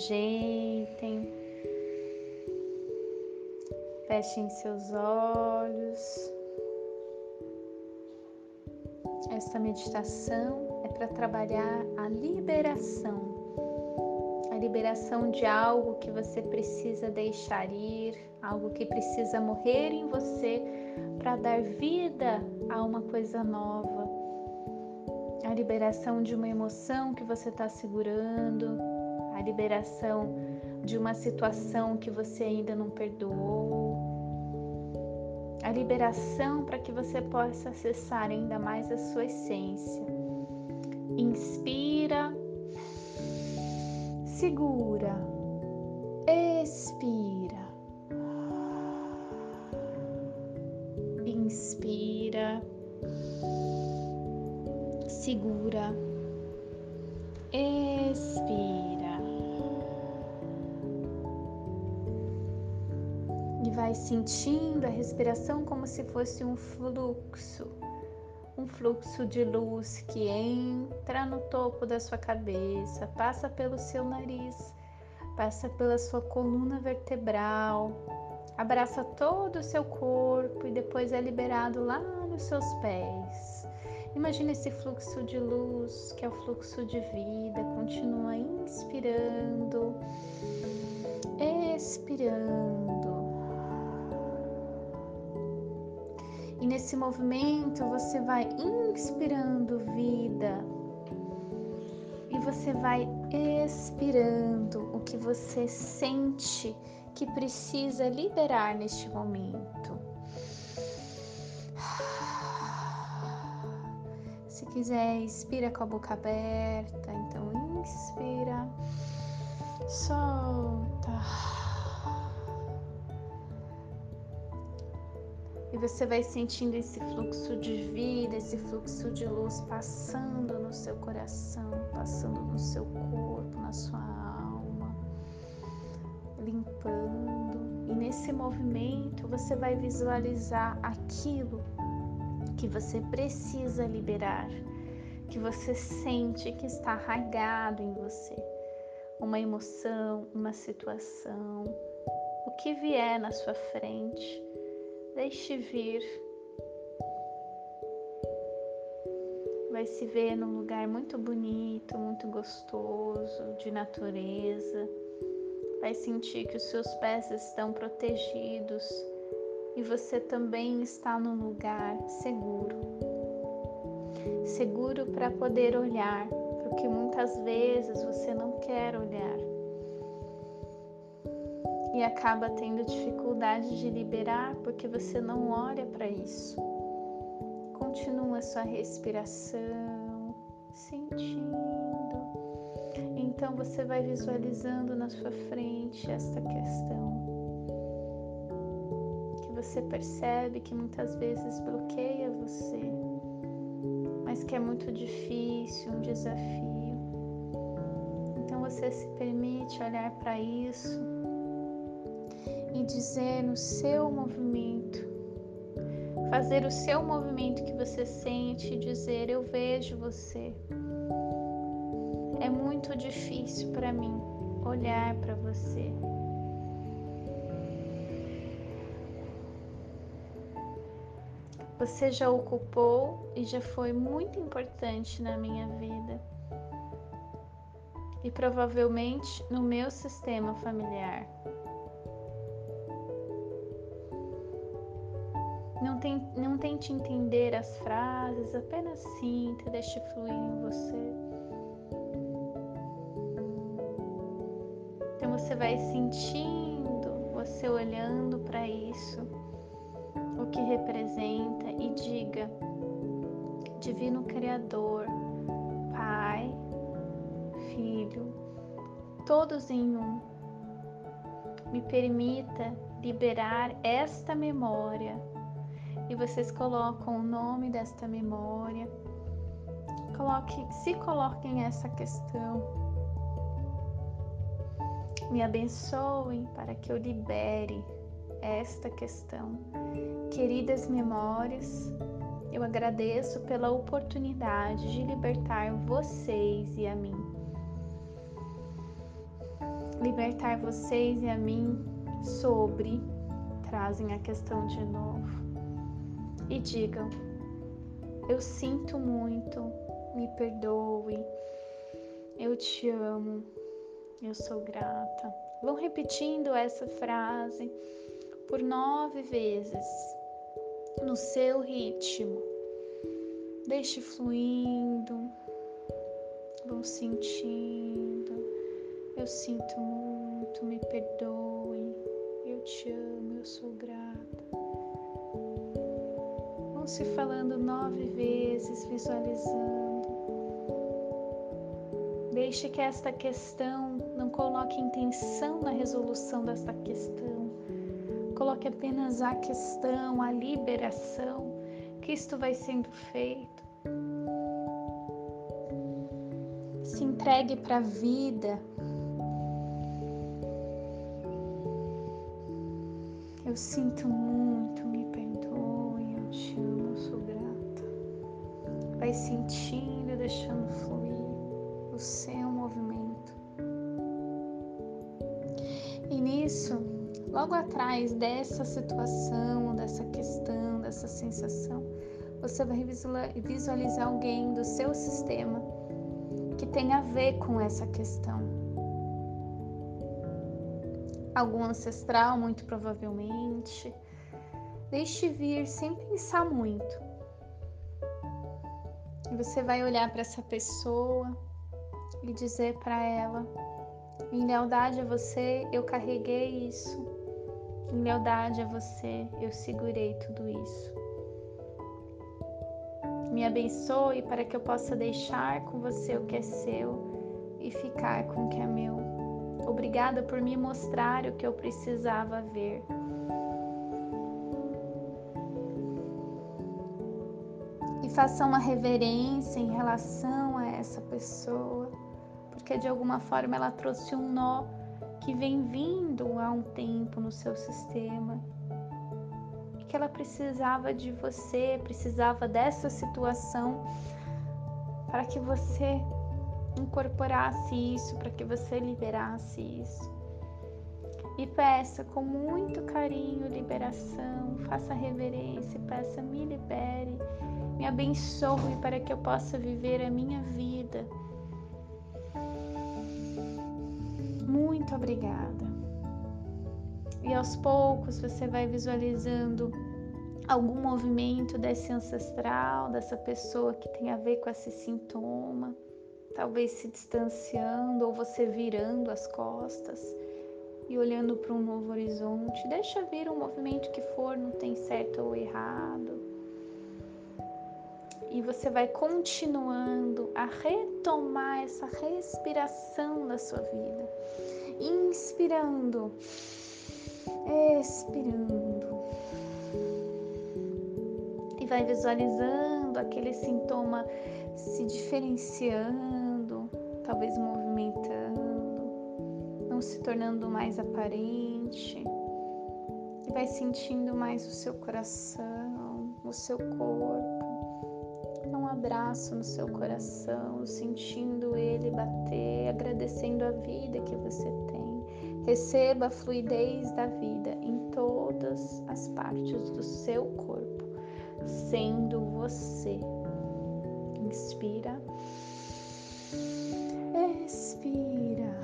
ajeitem, fechem seus olhos. Esta meditação é para trabalhar a liberação, a liberação de algo que você precisa deixar ir, algo que precisa morrer em você para dar vida a uma coisa nova. A liberação de uma emoção que você está segurando, a liberação de uma situação que você ainda não perdoou, a liberação para que você possa acessar ainda mais a sua essência. Inspira, segura, vai sentindo a respiração como se fosse um fluxo, um fluxo de luz que entra no topo da sua cabeça, passa pelo seu nariz, passa pela sua coluna vertebral, abraça todo o seu corpo e depois é liberado lá nos seus pés. Imagine esse fluxo de luz, que é o fluxo de vida, continua inspirando, expirando. E nesse movimento você vai inspirando vida e você vai expirando o que você sente que precisa liberar neste momento. Se quiser, expira com a boca aberta. Então, inspira, solta. Você vai sentindo esse fluxo de vida, esse fluxo de luz passando no seu coração, passando no seu corpo, na sua alma, limpando. E nesse movimento você vai visualizar aquilo que você precisa liberar, que você sente que está arraigado em você. Uma emoção, uma situação, o que vier na sua frente Deixe vir. Vai se ver num lugar muito bonito, muito gostoso, de natureza. Vai sentir que os seus pés estão protegidos e você também está num lugar seguro. Seguro para poder olhar para o que muitas vezes você não quer olhar e acaba tendo dificuldade de liberar porque você não olha para isso. Continua sua respiração, sentindo. Então você vai visualizando na sua frente esta questão que você percebe que muitas vezes bloqueia você, mas que é muito difícil, um desafio. Então você se permite olhar para isso e dizer no seu movimento, fazer o seu movimento que você sente e dizer: Eu vejo você. É muito difícil para mim olhar para você. Você já ocupou e já foi muito importante na minha vida. E provavelmente no meu sistema familiar. Não, tem, não tente entender as frases, apenas sinta, deixe fluir em você. Então você vai sentindo, você olhando para isso, o que representa e diga: Divino Criador, Pai, Filho, todos em um, me permita liberar esta memória e vocês colocam o nome desta memória. Coloque, se coloquem essa questão. Me abençoem para que eu libere esta questão. Queridas memórias, eu agradeço pela oportunidade de libertar vocês e a mim. libertar vocês e a mim sobre, trazem a questão de novo e digam: Eu sinto muito, me perdoe, eu te amo, eu sou grata. Vão repetindo essa frase por nove vezes no seu ritmo. Deixe fluindo, vão sentindo. Eu sinto muito, me perdoe, eu te amo, eu sou grata. Se falando nove vezes, visualizando. Deixe que esta questão não coloque intenção na resolução desta questão. Coloque apenas a questão, a liberação, que isto vai sendo feito. Se entregue para a vida. Eu sinto muito, Vai sentindo, deixando fluir o seu movimento. E nisso, logo atrás dessa situação, dessa questão, dessa sensação, você vai visualizar alguém do seu sistema que tem a ver com essa questão. Algum ancestral, muito provavelmente. Deixe vir sem pensar muito. Você vai olhar para essa pessoa e dizer para ela: em lealdade a você, eu carreguei isso. Em lealdade a você, eu segurei tudo isso. Me abençoe para que eu possa deixar com você o que é seu e ficar com o que é meu. Obrigada por me mostrar o que eu precisava ver. Faça uma reverência em relação a essa pessoa, porque de alguma forma ela trouxe um nó que vem vindo há um tempo no seu sistema que ela precisava de você, precisava dessa situação para que você incorporasse isso, para que você liberasse isso. E peça com muito carinho liberação, faça reverência, peça me libere, me abençoe para que eu possa viver a minha vida. Muito obrigada. E aos poucos você vai visualizando algum movimento desse ancestral, dessa pessoa que tem a ver com esse sintoma, talvez se distanciando ou você virando as costas e olhando para um novo horizonte. Deixa vir o movimento que for, não tem certo ou errado. E você vai continuando a retomar essa respiração da sua vida. Inspirando expirando. E vai visualizando aquele sintoma se diferenciando, talvez movimentando, não se tornando mais aparente. E vai sentindo mais o seu coração, o seu corpo. Abraço no seu coração, sentindo ele bater, agradecendo a vida que você tem. Receba a fluidez da vida em todas as partes do seu corpo, sendo você. Inspira. Expira.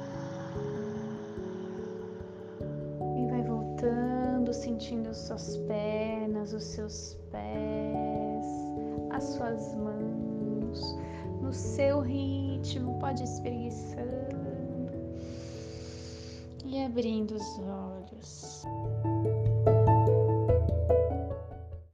E vai voltando, sentindo suas pernas, os seus pés, as suas mãos, no seu ritmo, pode espreguiçando e abrindo os olhos.